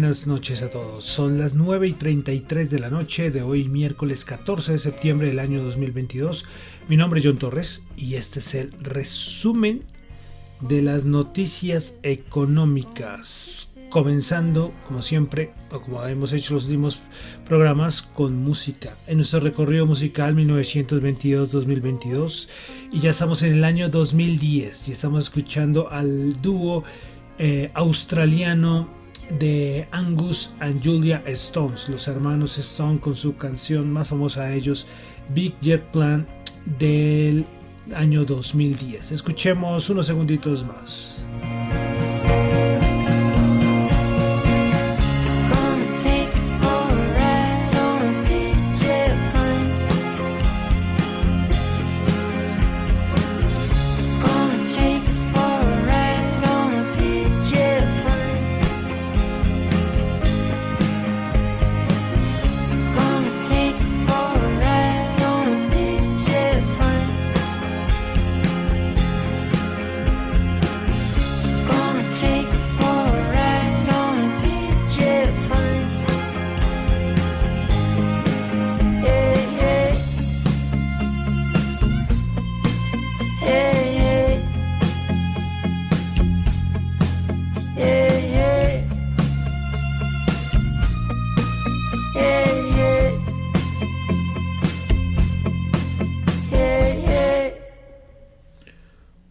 Buenas noches a todos. Son las 9 y 33 de la noche de hoy, miércoles 14 de septiembre del año 2022. Mi nombre es John Torres y este es el resumen de las noticias económicas. Comenzando, como siempre, o como hemos hecho los últimos programas, con música. En nuestro recorrido musical 1922-2022 y ya estamos en el año 2010 y estamos escuchando al dúo eh, australiano de Angus and Julia Stones, los hermanos Stone con su canción más famosa de ellos, Big Jet Plan del año 2010. Escuchemos unos segunditos más.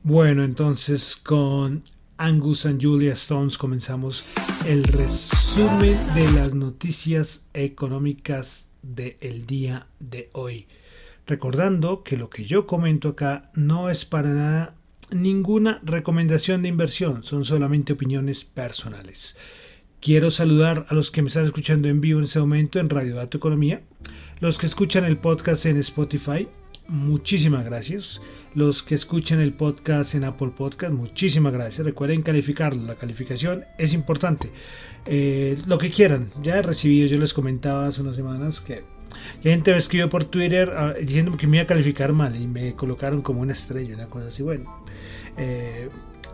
Bueno, entonces con Angus and Julia Stones comenzamos el resumen de las noticias económicas del día de hoy. Recordando que lo que yo comento acá no es para nada ninguna recomendación de inversión, son solamente opiniones personales. Quiero saludar a los que me están escuchando en vivo en este momento en Radio Dato Economía, los que escuchan el podcast en Spotify, muchísimas gracias los que escuchan el podcast en Apple Podcast, muchísimas gracias. Recuerden calificarlo, la calificación es importante. Eh, lo que quieran, ya he recibido, yo les comentaba hace unas semanas que gente me escribió por Twitter ah, diciendo que me iba a calificar mal y me colocaron como una estrella, una cosa así. Bueno, eh,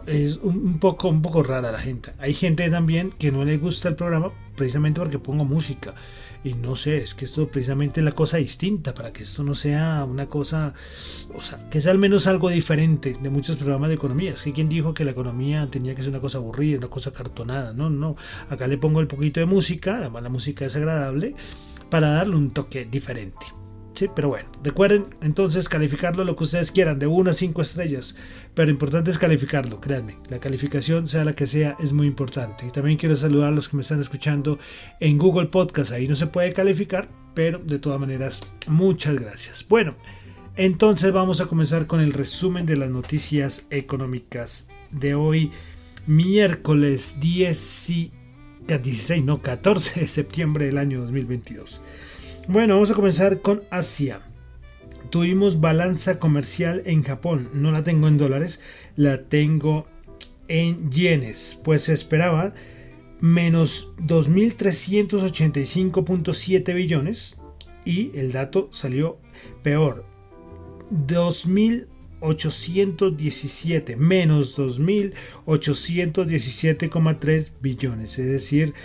es un, poco, un poco rara la gente. Hay gente también que no le gusta el programa precisamente porque pongo música. Y no sé, es que esto precisamente es la cosa distinta, para que esto no sea una cosa, o sea, que sea al menos algo diferente de muchos programas de economía. Es que quien dijo que la economía tenía que ser una cosa aburrida, una cosa cartonada. No, no. Acá le pongo el poquito de música, además la música es agradable, para darle un toque diferente. Sí, pero bueno, recuerden entonces calificarlo lo que ustedes quieran, de 1 a 5 estrellas. Pero importante es calificarlo, créanme. La calificación, sea la que sea, es muy importante. Y también quiero saludar a los que me están escuchando en Google Podcast. Ahí no se puede calificar, pero de todas maneras, muchas gracias. Bueno, entonces vamos a comenzar con el resumen de las noticias económicas de hoy, miércoles 10 y 16, no, 14 de septiembre del año 2022. Bueno, vamos a comenzar con Asia. Tuvimos balanza comercial en Japón. No la tengo en dólares, la tengo en yenes. Pues se esperaba menos 2.385.7 billones y el dato salió peor. 2.817 menos 2.817,3 billones. Es decir,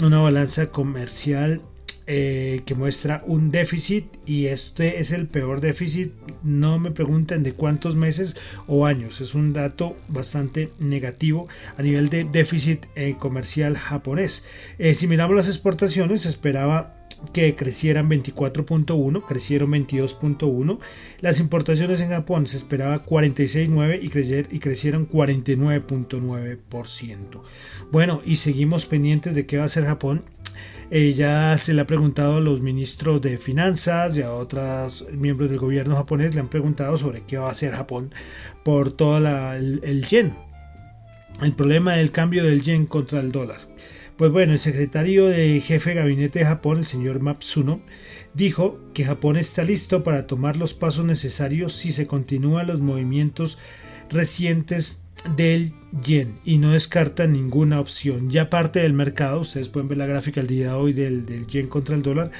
una balanza comercial eh, que muestra un déficit y este es el peor déficit. No me pregunten de cuántos meses o años. Es un dato bastante negativo a nivel de déficit eh, comercial japonés. Eh, si miramos las exportaciones, esperaba que crecieran 24.1, crecieron 22.1. Las importaciones en Japón se esperaba 46.9 y, crecer, y crecieron 49.9%. Bueno, y seguimos pendientes de qué va a hacer Japón ella se le ha preguntado a los ministros de finanzas y a otros miembros del gobierno japonés, le han preguntado sobre qué va a hacer Japón por todo el, el yen. El problema del cambio del yen contra el dólar. Pues bueno, el secretario de jefe de gabinete de Japón, el señor Matsuno, dijo que Japón está listo para tomar los pasos necesarios si se continúan los movimientos recientes del yen y no descarta ninguna opción. Ya parte del mercado, ustedes pueden ver la gráfica el día de hoy del, del yen contra el dólar,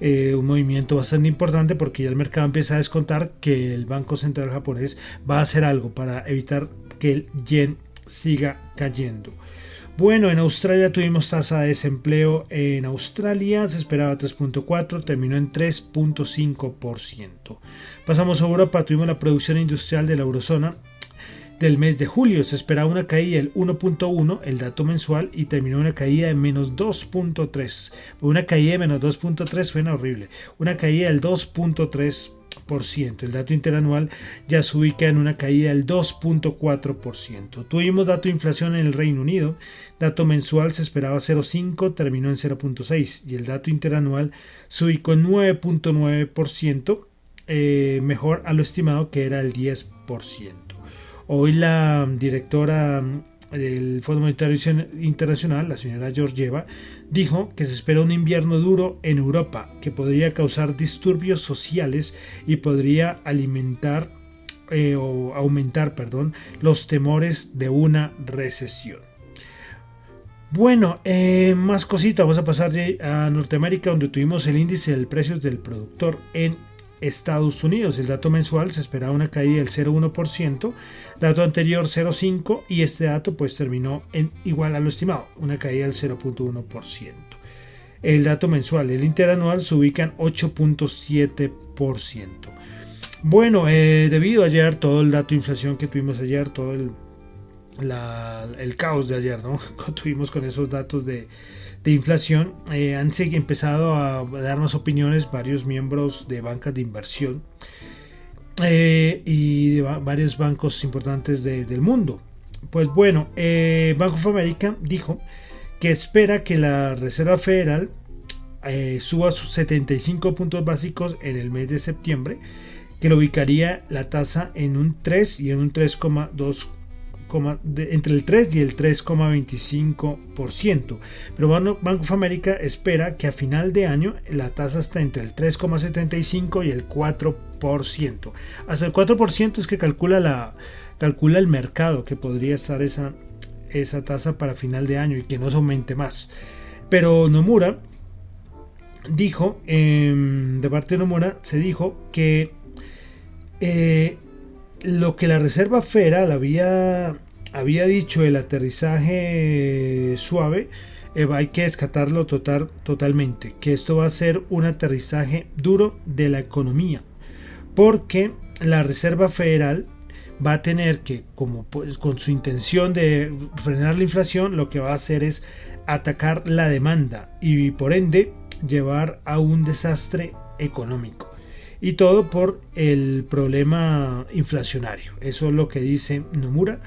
eh, un movimiento bastante importante porque ya el mercado empieza a descontar que el Banco Central japonés va a hacer algo para evitar que el yen siga cayendo. Bueno, en Australia tuvimos tasa de desempleo. En Australia se esperaba 3.4, terminó en 3.5%. Pasamos a Europa, tuvimos la producción industrial de la eurozona del mes de julio. Se esperaba una caída del 1.1, el dato mensual, y terminó una caída de menos 2.3. Una caída de menos 2.3 suena horrible. Una caída del 2.3%. El dato interanual ya se ubica en una caída del 2.4%. Tuvimos dato de inflación en el Reino Unido. Dato mensual se esperaba 0.5, terminó en 0.6 y el dato interanual se ubicó en 9.9%, eh, mejor a lo estimado que era el 10%. Hoy la directora del Fondo Monetario Internacional, la señora Georgieva, dijo que se espera un invierno duro en Europa que podría causar disturbios sociales y podría alimentar eh, o aumentar, perdón, los temores de una recesión. Bueno, eh, más cositas, vamos a pasar a Norteamérica donde tuvimos el índice de precios del productor en Estados Unidos. El dato mensual se esperaba una caída del 0,1%, dato anterior 0,5% y este dato pues terminó en igual a lo estimado, una caída del 0,1%. El dato mensual, el interanual se ubica en 8.7%. Bueno, eh, debido a ayer todo el dato de inflación que tuvimos ayer, todo el, el caos de ayer, ¿no? tuvimos con esos datos de, de inflación, eh, han empezado a darnos opiniones varios miembros de bancas de inversión eh, y de varios bancos importantes del mundo. Pues bueno, eh, Bank of America dijo que espera que la Reserva Federal suba sus 75 puntos básicos en el mes de septiembre, que lo ubicaría la tasa en un 3 y en un 3,2 entre el 3 y el 3,25%. Pero Bank of America espera que a final de año la tasa está entre el 3,75 y el 4%. Hasta el 4% es que calcula, la, calcula el mercado que podría estar esa, esa tasa para final de año y que no se aumente más. Pero Nomura dijo, em, de parte de Nomura, se dijo que eh, lo que la Reserva Federal había, había dicho el aterrizaje suave eh, hay que descartarlo total, totalmente, que esto va a ser un aterrizaje duro de la economía, porque la Reserva Federal va a tener que, como pues, con su intención de frenar la inflación, lo que va a hacer es atacar la demanda y por ende llevar a un desastre económico. Y todo por el problema inflacionario. Eso es lo que dice Nomura.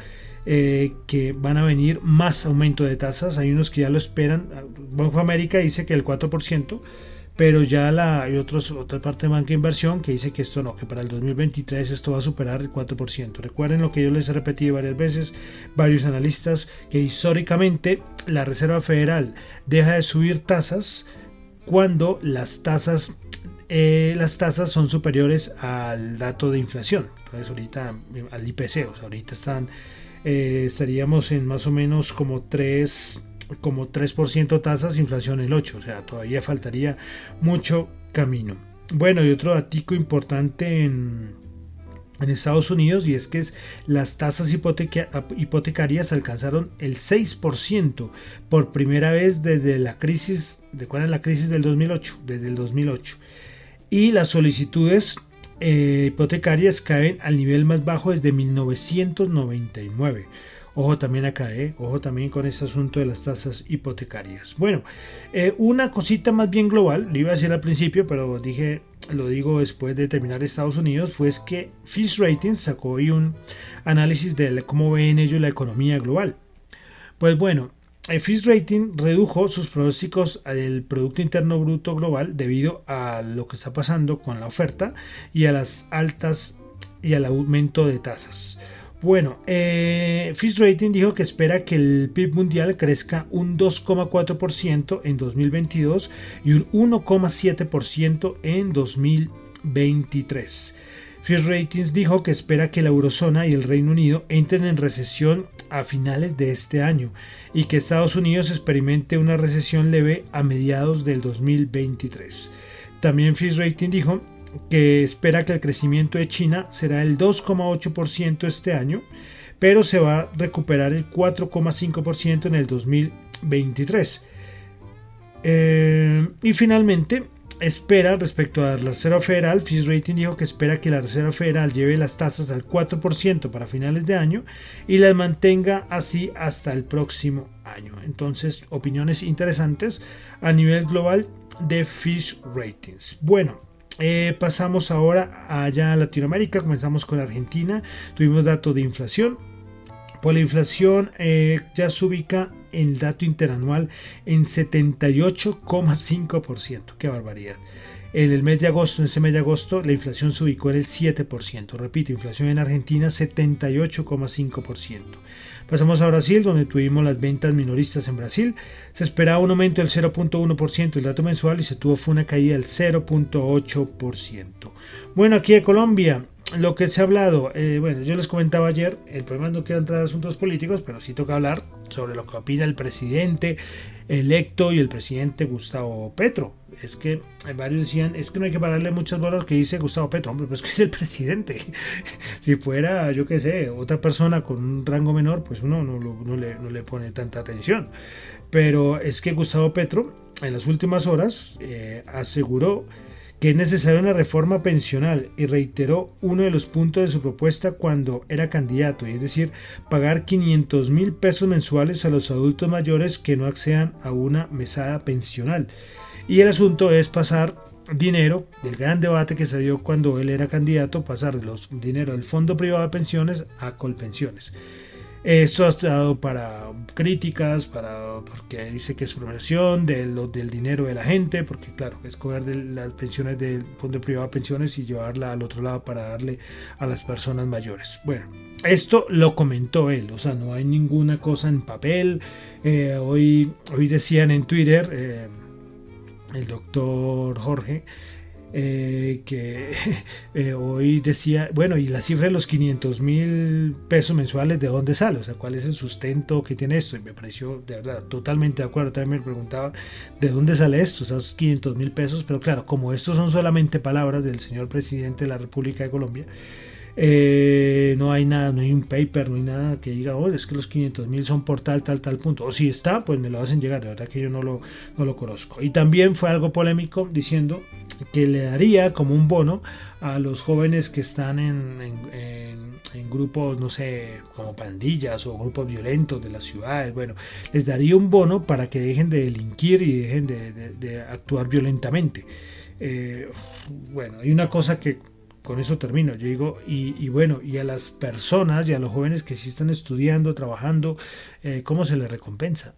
Eh, que van a venir más aumento de tasas. Hay unos que ya lo esperan. Banco América dice que el 4%, pero ya la, hay otros, otra parte de banca de inversión que dice que esto no, que para el 2023 esto va a superar el 4%. Recuerden lo que yo les he repetido varias veces, varios analistas, que históricamente la Reserva Federal deja de subir tasas cuando las tasas eh, las tasas son superiores al dato de inflación. Entonces ahorita al IPC, o sea, ahorita están eh, estaríamos en más o menos como 3 como 3% tasas, inflación el 8, o sea, todavía faltaría mucho camino. Bueno, y otro dato importante en, en Estados Unidos y es que las tasas hipotecarias alcanzaron el 6% por primera vez desde la crisis, ¿de cuál es la crisis del 2008? Desde el 2008. Y las solicitudes eh, hipotecarias caen al nivel más bajo desde 1999. Ojo también acá, eh, ojo también con ese asunto de las tasas hipotecarias. Bueno, eh, una cosita más bien global, lo iba a decir al principio, pero dije, lo digo después de terminar Estados Unidos, fue que Fitch Ratings sacó hoy un análisis de cómo ven ellos la economía global. Pues bueno, Fitch Rating redujo sus pronósticos del Producto Interno Bruto Global debido a lo que está pasando con la oferta y a las altas y al aumento de tasas. Bueno, eh, Fitch Rating dijo que espera que el PIB mundial crezca un 2,4% en 2022 y un 1,7% en 2023. Fitch Ratings dijo que espera que la eurozona y el Reino Unido entren en recesión a finales de este año y que Estados Unidos experimente una recesión leve a mediados del 2023. También Fitch Ratings dijo que espera que el crecimiento de China será el 2,8% este año, pero se va a recuperar el 4,5% en el 2023. Eh, y finalmente, espera respecto a la Reserva Federal, Fitch Rating dijo que espera que la Reserva Federal lleve las tasas al 4% para finales de año y las mantenga así hasta el próximo año. Entonces, opiniones interesantes a nivel global de Fitch Ratings. Bueno, eh, pasamos ahora allá a Latinoamérica, comenzamos con Argentina, tuvimos datos de inflación. Por la inflación eh, ya se ubica el dato interanual en 78,5%. Qué barbaridad. En el mes de agosto, en ese mes de agosto, la inflación se ubicó en el 7%. Repito, inflación en Argentina 78,5%. Pasamos a Brasil, donde tuvimos las ventas minoristas en Brasil. Se esperaba un aumento del 0.1% el dato mensual y se tuvo fue una caída del 0.8%. Bueno, aquí en Colombia, lo que se ha hablado, eh, bueno, yo les comentaba ayer, el problema no quiero entrar a asuntos políticos, pero sí toca hablar sobre lo que opina el presidente electo y el presidente Gustavo Petro. Es que varios decían, es que no hay que pararle muchas bolas que dice Gustavo Petro, hombre, pues que es el presidente. si fuera, yo qué sé, otra persona con un rango menor, pues uno no, no, le, no le, pone tanta atención. Pero es que Gustavo Petro, en las últimas horas, eh, aseguró que es necesaria una reforma pensional y reiteró uno de los puntos de su propuesta cuando era candidato, es decir, pagar 500 mil pesos mensuales a los adultos mayores que no accedan a una mesada pensional. Y el asunto es pasar dinero del gran debate que se dio cuando él era candidato, pasar los dinero del fondo privado de pensiones a colpensiones. Esto ha estado para críticas, para porque dice que es progresión del dinero de la gente, porque claro, es coger de las pensiones del fondo privado de pensiones y llevarla al otro lado para darle a las personas mayores. Bueno, esto lo comentó él, o sea, no hay ninguna cosa en papel. Eh, hoy, hoy decían en Twitter, eh, el doctor Jorge, eh, que eh, hoy decía, bueno, y la cifra de los 500 mil pesos mensuales, ¿de dónde sale? O sea, ¿cuál es el sustento que tiene esto? Y me pareció, de verdad, totalmente de acuerdo. También me preguntaba, ¿de dónde sale esto? O sea, esos 500 mil pesos, pero claro, como estos son solamente palabras del señor presidente de la República de Colombia, Eh, no hay nada, no hay un paper, no hay nada que diga, oh, es que los 500 mil son por tal, tal, tal punto. O si está, pues me lo hacen llegar, de verdad que yo no lo, no lo conozco. Y también fue algo polémico diciendo que le daría como un bono a los jóvenes que están en, en, grupos, no sé, como pandillas o grupos violentos de las ciudades. Bueno, les daría un bono para que dejen de delinquir y dejen de, actuar violentamente. Eh, bueno, hay una cosa que con eso termino. Yo digo, y, bueno, y a las personas y a los jóvenes que sí están estudiando, trabajando, eh, ¿cómo se les recompensa?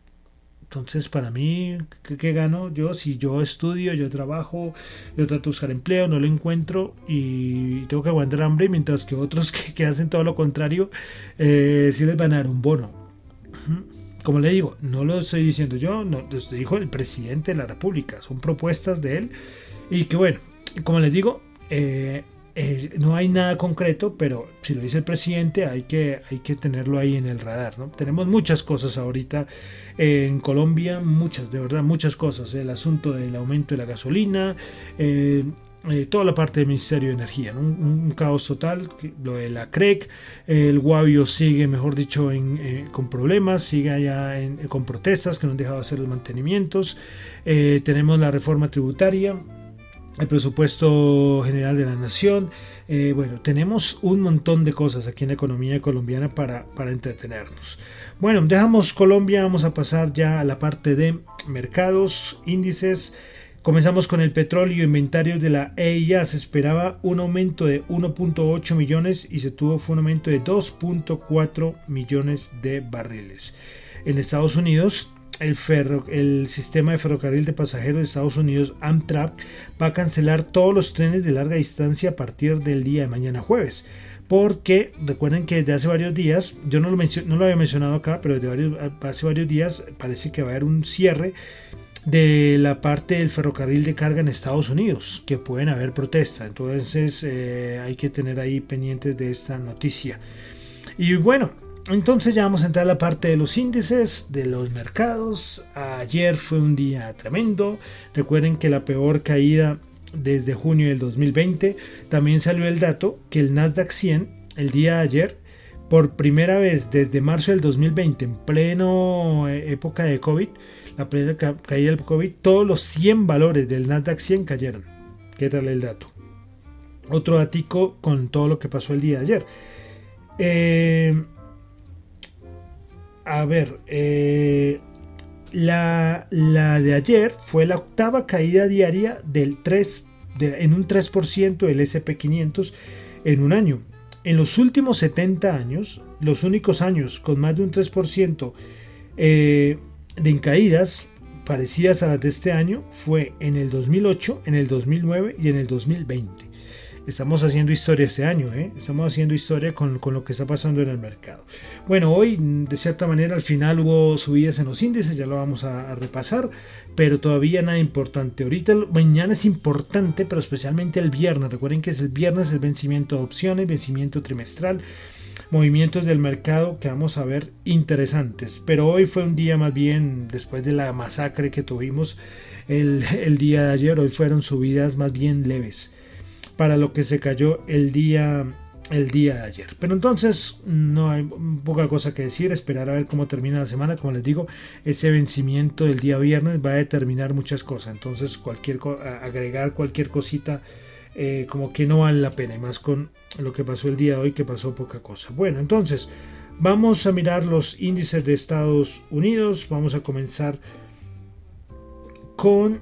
Entonces, para mí, ¿qué, gano yo? Si yo estudio, yo trabajo, yo trato de buscar empleo, no lo encuentro y tengo que aguantar hambre, mientras que otros que, hacen todo lo contrario, eh, sí les van a dar un bono. Como le digo, no lo estoy diciendo yo, no, lo dijo el presidente de la República, son propuestas de él y que bueno, como les digo, eh, eh, no hay nada concreto, pero si lo dice el presidente hay que, hay que tenerlo ahí en el radar. ¿no? Tenemos muchas cosas ahorita en Colombia, muchas, de verdad, muchas cosas. El asunto del aumento de la gasolina, eh, eh, toda la parte del Ministerio de Energía, un, caos total, lo de la CREC, el Guavio sigue, mejor dicho, con problemas, sigue allá con protestas que no han dejado hacer los mantenimientos, tenemos la reforma tributaria, el presupuesto general de la nación. Eh, bueno, tenemos un montón de cosas aquí en la economía colombiana para, para entretenernos. Bueno, dejamos Colombia, vamos a pasar ya a la parte de mercados, índices. Comenzamos con el petróleo, inventario de la EIA. Se esperaba un aumento de 1.8 millones y se tuvo un aumento de 2.4 millones de barriles. En Estados Unidos el, el sistema de ferrocarril de pasajeros de Estados Unidos, Amtrak, va a cancelar todos los trenes de larga distancia a partir del día de mañana jueves. Porque recuerden que desde hace varios días, yo no lo, no lo había mencionado acá, pero desde hace varios días parece que va a haber un cierre de la parte del ferrocarril de carga en Estados Unidos, que pueden haber protestas. Entonces eh, hay que tener ahí pendientes de esta noticia. Y bueno, entonces ya vamos a entrar a la parte de los índices, de los mercados. Ayer fue un día tremendo. Recuerden que la peor caída desde junio del 2020. También salió el dato que el Nasdaq 100 el día de ayer, por primera vez desde marzo del 2020, en pleno eh, época de COVID, la plena caída del COVID, todos los 100 valores del Nasdaq 100 cayeron. ¿Qué tal el dato? Otro datico con todo lo que pasó el día de ayer. Eh, a ver, eh, la, de ayer fue la octava caída diaria del 3, en un 3% del SP500 en un año. En los últimos 70 años, los únicos años con más de un 3% eh, de caídas parecidas a las de este año fue en el 2008, en el 2009 y en el 2020 estamos haciendo historia este año, ¿eh? estamos haciendo historia con, lo que está pasando en el mercado. Bueno, hoy de cierta manera al final hubo subidas en los índices, ya lo vamos a, repasar, pero todavía nada importante. Ahorita mañana es importante, pero especialmente el viernes. Recuerden que es el viernes el vencimiento de opciones, vencimiento trimestral movimientos del mercado que vamos a ver interesantes. Pero hoy fue un día más bien, después de la masacre que tuvimos el, el, día de ayer, hoy fueron subidas más bien leves para lo que se cayó el día el día de ayer. Pero entonces no hay poca cosa que decir, esperar a ver cómo termina la semana. Como les digo, ese vencimiento del día viernes va a determinar muchas cosas. Entonces cualquier agregar cualquier cosita eh, como que no vale la pena. Y más con lo que pasó el día de hoy que pasó poca cosa. Bueno, entonces vamos a mirar los índices de Estados Unidos. Vamos a comenzar con,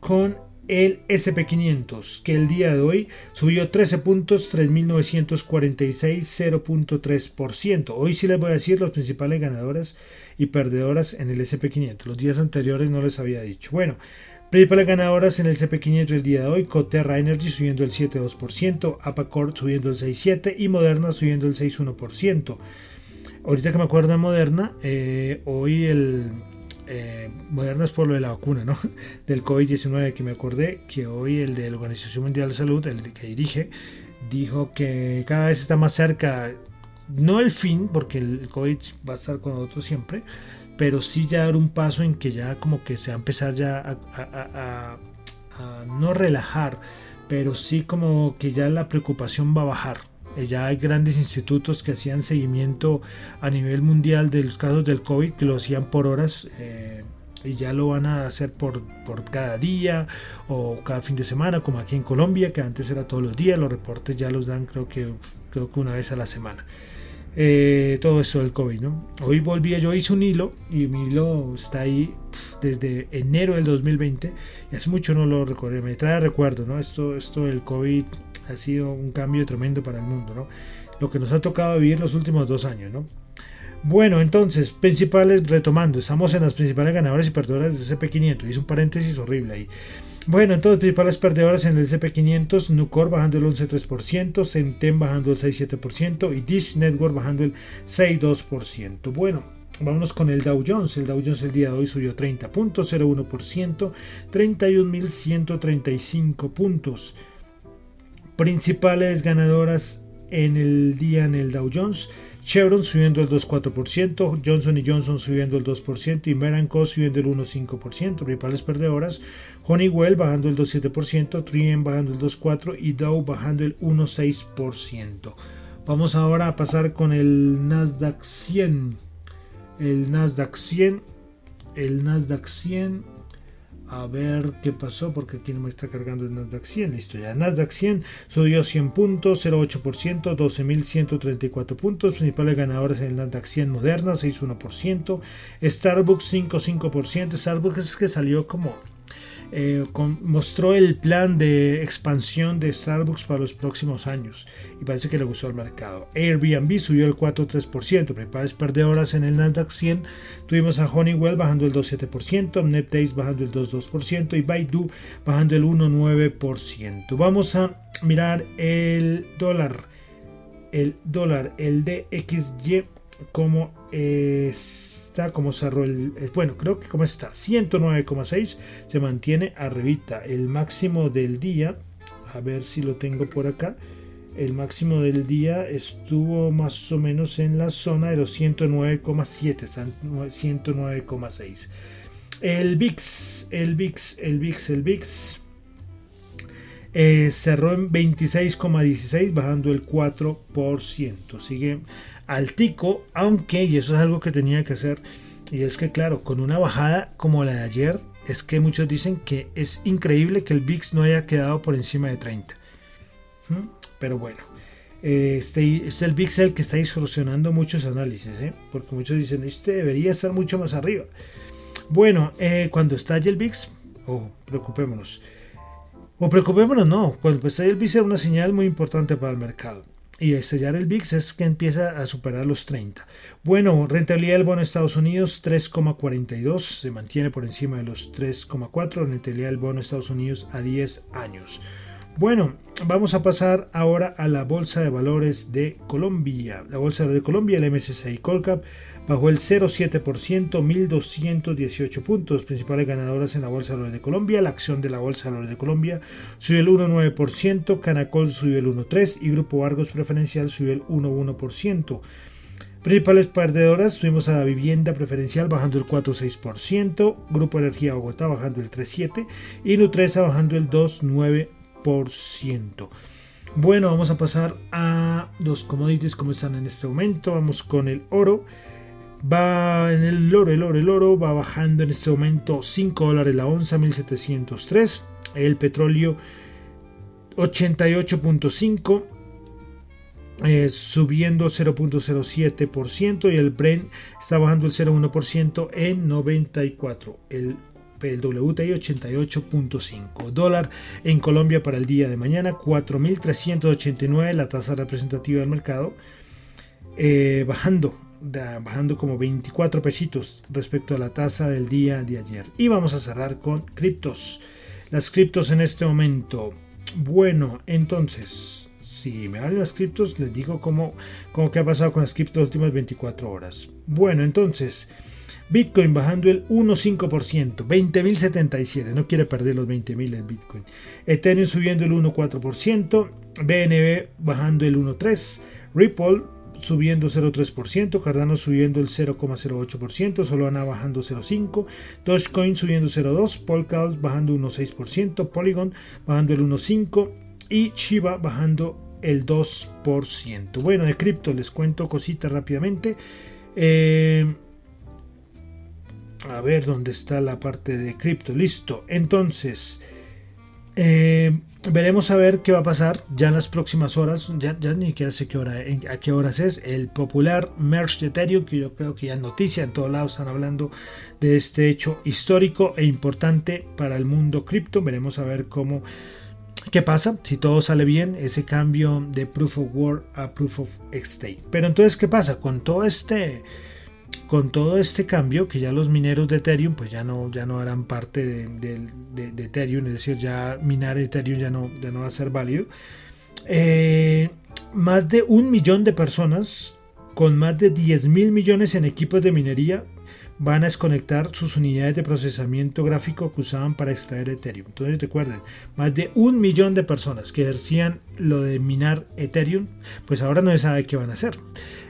con el SP500, que el día de hoy subió 13 puntos, 3.946, 0.3%. Hoy sí les voy a decir los principales ganadores y perdedoras en el SP500. Los días anteriores no les había dicho. Bueno, principales ganadoras en el SP500 el día de hoy, Coterra Energy subiendo el 7.2%, Apacord subiendo el 6.7% y Moderna subiendo el 6.1%. Ahorita que me acuerdo de Moderna, eh, hoy el eh, modernas por lo de la vacuna, ¿no? Del COVID-19 que me acordé que hoy el de la Organización Mundial de Salud, el que dirige, dijo que cada vez está más cerca, no el fin, porque el COVID va a estar con nosotros siempre, pero sí ya dar un paso en que ya como que se va a empezar ya a, no relajar, pero sí como que ya la preocupación va a bajar ya hay grandes institutos que hacían seguimiento a nivel mundial de los casos del COVID, que lo hacían por horas. Eh, y ya lo van a hacer por, por cada día o cada fin de semana, como aquí en Colombia, que antes era todos los días. Los reportes ya los dan creo que, creo que una vez a la semana. Eh, todo eso del COVID, ¿no? Hoy volví, yo hice un hilo y mi hilo está ahí desde enero del 2020 y hace mucho no lo recuerdo, me trae recuerdo, ¿no? Esto, esto del COVID ha sido un cambio tremendo para el mundo, ¿no? Lo que nos ha tocado vivir los últimos dos años, ¿no? Bueno, entonces, principales, retomando, estamos en las principales ganadoras y perdedoras de CP500, hice un paréntesis horrible ahí. Bueno, entonces, principales perdedoras en el SP500, Nucor bajando el 11.3%, Centem bajando el 6.7% y Dish Network bajando el 6.2%. Bueno, Vámonos con el Dow Jones. El Dow Jones el día de hoy subió 30.01%, 31.135 puntos. Principales ganadoras en el día en el Dow Jones. Chevron subiendo el 2,4%, Johnson Johnson subiendo el 2% y Meranco subiendo el 1,5%. Principales perdedoras, Honeywell bajando el 2,7%, Trien bajando el 2,4% y Dow bajando el 1,6%. Vamos ahora a pasar con el Nasdaq 100. El Nasdaq 100. El Nasdaq 100 a ver qué pasó porque aquí no me está cargando el Nasdaq 100 listo ya Nasdaq 100 subió 100 puntos 0,8% 12.134 puntos. Principales ganadores en el Nasdaq 100 Moderna 6,1% Starbucks 5,5% Starbucks es que salió como eh, mostró el plan de expansión de Starbucks para los próximos años y parece que le gustó al mercado. Airbnb subió el 4,3%, principales perdedoras en el Nasdaq 100 tuvimos a Honeywell bajando el 2,7%, NetDays bajando el 2,2% y Baidu bajando el 1,9%. Vamos a mirar el dólar, el dólar, el DXY como es como cerró el, bueno, creo que como está, 109,6 se mantiene arribita. El máximo del día, a ver si lo tengo por acá. El máximo del día estuvo más o menos en la zona de los 109,7, están 109,6. El VIX, el VIX, el VIX, el VIX eh, cerró en 26,16, bajando el 4%. Sigue altico, aunque, y eso es algo que tenía que hacer, y es que claro, con una bajada como la de ayer, es que muchos dicen que es increíble que el VIX no haya quedado por encima de 30. ¿Mm? Pero bueno, este es el VIX el que está distorsionando muchos análisis, ¿eh? porque muchos dicen, este debería estar mucho más arriba. Bueno, eh, cuando estalle el VIX, oh, preocupémonos. O preocupémonos, no, cuando estalle el VIX es una señal muy importante para el mercado y estallar el VIX es que empieza a superar los 30. Bueno, rentabilidad del bono de Estados Unidos 3,42, se mantiene por encima de los 3,4, rentabilidad del bono de Estados Unidos a 10 años. Bueno, vamos a pasar ahora a la Bolsa de Valores de Colombia. La Bolsa de Colombia, el MSCI Colcap, bajó el 0,7%, 1.218 puntos. Principales ganadoras en la Bolsa de Valores de Colombia. La acción de la Bolsa de Valores de Colombia subió el 1,9%, Canacol subió el 1,3% y Grupo Argos Preferencial subió el 1,1%. Principales perdedoras tuvimos a la vivienda preferencial bajando el 4,6%, Grupo Energía Bogotá bajando el 3,7% y Nutresa bajando el 2,9%. Bueno, vamos a pasar a los commodities como están en este momento. Vamos con el oro va en el oro, el oro, el oro va bajando en este momento 5 dólares la onza, 1703. El petróleo 88.5, eh, subiendo 0.07% y el Brent está bajando el 0.1% en 94. El, el WTI 88.5 dólar en Colombia para el día de mañana 4.389 la tasa representativa del mercado eh, bajando bajando como 24 pesitos respecto a la tasa del día de ayer. Y vamos a cerrar con criptos. Las criptos en este momento. Bueno, entonces, si me valen las criptos, les digo cómo, cómo que ha pasado con las criptos las últimas 24 horas. Bueno, entonces, Bitcoin bajando el 1,5%, 20.077, no quiere perder los 20.000 el Bitcoin. Ethereum subiendo el 1,4%, BNB bajando el 1,3%, Ripple subiendo 0,3%, Cardano subiendo el 0,08%, Solana bajando 0,5%, Dogecoin subiendo 0,2%, Polkadot bajando 1,6%, Polygon bajando el 1,5% y Shiba bajando el 2%. Bueno, de cripto les cuento cositas rápidamente. Eh, a ver dónde está la parte de cripto. Listo. Entonces, eh, veremos a ver qué va a pasar ya en las próximas horas. Ya, ni siquiera sé qué hora, a qué horas es. El popular merge de Ethereum, que yo creo que ya noticia. En todos lados están hablando de este hecho histórico e importante para el mundo cripto. Veremos a ver cómo. ¿Qué pasa? Si todo sale bien, ese cambio de Proof of Work a Proof of Stake. Pero entonces, ¿qué pasa? Con todo este con todo este cambio, que ya los mineros de Ethereum pues ya no, ya no eran parte de, Ethereum, es decir, ya minar Ethereum ya no, ya no va a ser válido, eh, más de un millón de personas con más de 10 mil millones en equipos de minería van a desconectar sus unidades de procesamiento gráfico que usaban para extraer Ethereum. Entonces recuerden, más de un millón de personas que ejercían lo de minar Ethereum, pues ahora no se sabe qué van a hacer.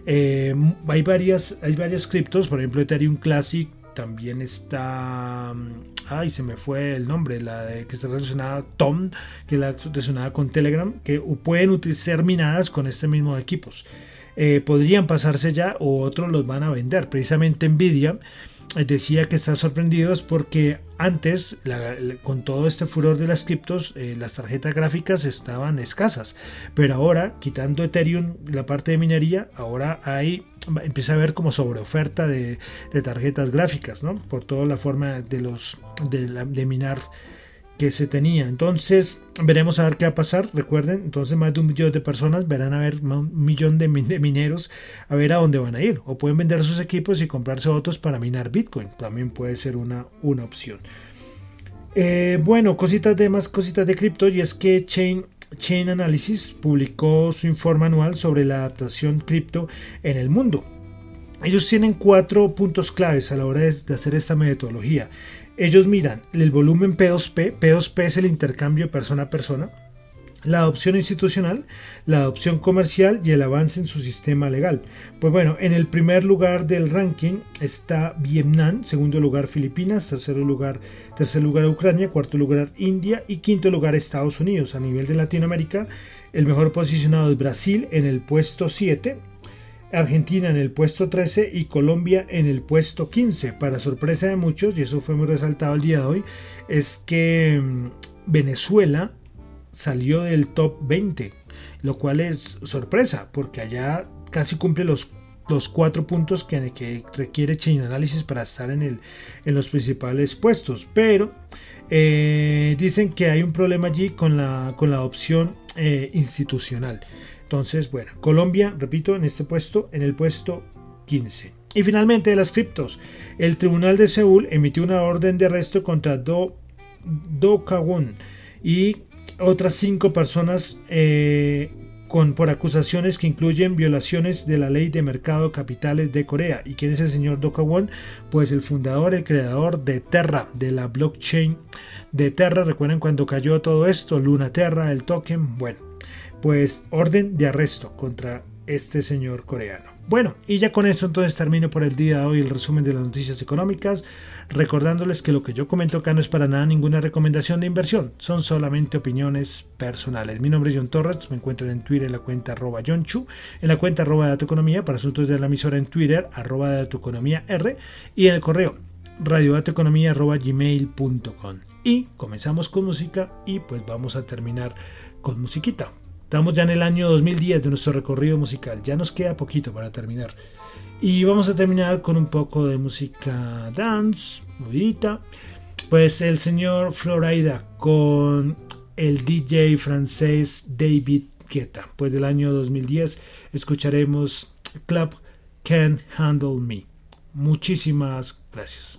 Eh, hay, varias, hay varias criptos, por ejemplo Ethereum Classic, también está, mm, ay, se me fue el nombre, la que está relacionada Tom, que la relacionada con Telegram, que pueden ser minadas con este mismo equipos. Eh, podrían pasarse ya o otros los van a vender. Precisamente Nvidia eh, decía que está sorprendidos porque antes, con todo este furor de las criptos, eh, las tarjetas gráficas estaban escasas. Pero ahora, quitando Ethereum, la parte de minería, ahora hay, empieza a haber como sobreoferta de, de tarjetas gráficas, ¿no? Por toda la forma de los de, de minar que se tenía. Entonces, veremos a ver qué va a pasar. Recuerden, entonces más de un millón de personas verán a ver un millón de, mineros a ver a dónde van a ir. O pueden vender sus equipos y comprarse otros para minar Bitcoin. También puede ser una, una opción. Eh, bueno, cositas de más cositas de cripto y es que Chain, Chain Analysis publicó su informe anual sobre la adaptación cripto en el mundo. Ellos tienen cuatro puntos claves a la hora de hacer esta metodología. Ellos miran el volumen P2P, P2P es el intercambio persona a persona, la adopción institucional, la adopción comercial y el avance en su sistema legal. Pues bueno, en el primer lugar del ranking está Vietnam, segundo lugar Filipinas, tercer lugar, tercer lugar Ucrania, cuarto lugar India y quinto lugar Estados Unidos. A nivel de Latinoamérica, el mejor posicionado es Brasil en el puesto 7, Argentina en el puesto 13 y Colombia en el puesto 15. Para sorpresa de muchos, y eso fue muy resaltado el día de hoy, es que mm, Venezuela salió del top 20, lo cual es sorpresa, porque allá casi cumple los, los cuatro puntos que, requiere Chain Analysis para estar en, el, en los principales puestos. Pero eh, dicen que hay un problema allí con la, con la opción eh, institucional. Entonces, bueno, Colombia, repito, en este puesto, en el puesto 15. Y finalmente, de las criptos. El Tribunal de Seúl emitió una orden de arresto contra Do, Do y otras cinco personas eh, con, por acusaciones que incluyen violaciones de la ley de mercado capitales de Corea. ¿Y quién es el señor Do Kawon? Pues el fundador, el creador de Terra, de la blockchain de Terra. Recuerden cuando cayó todo esto, Luna Terra, el token. Bueno, pues orden de arresto contra este señor coreano. Bueno, y ya con eso entonces termino por el día de hoy el resumen de las noticias económicas, recordándoles que lo que yo comento acá no es para nada ninguna recomendación de inversión, son solamente opiniones personales. Mi nombre es John Torres, me encuentro en Twitter en la cuenta arroba John Chu, en la cuenta arroba Economía, para asuntos de la emisora en Twitter arroba Economía R y en el correo gmail.com. Y comenzamos con música y pues vamos a terminar con musiquita. Estamos ya en el año 2010 de nuestro recorrido musical. Ya nos queda poquito para terminar. Y vamos a terminar con un poco de música dance, movidita. Pues el señor Florida con el DJ francés David Guetta. Pues del año 2010 escucharemos Club Can't Handle Me. Muchísimas gracias.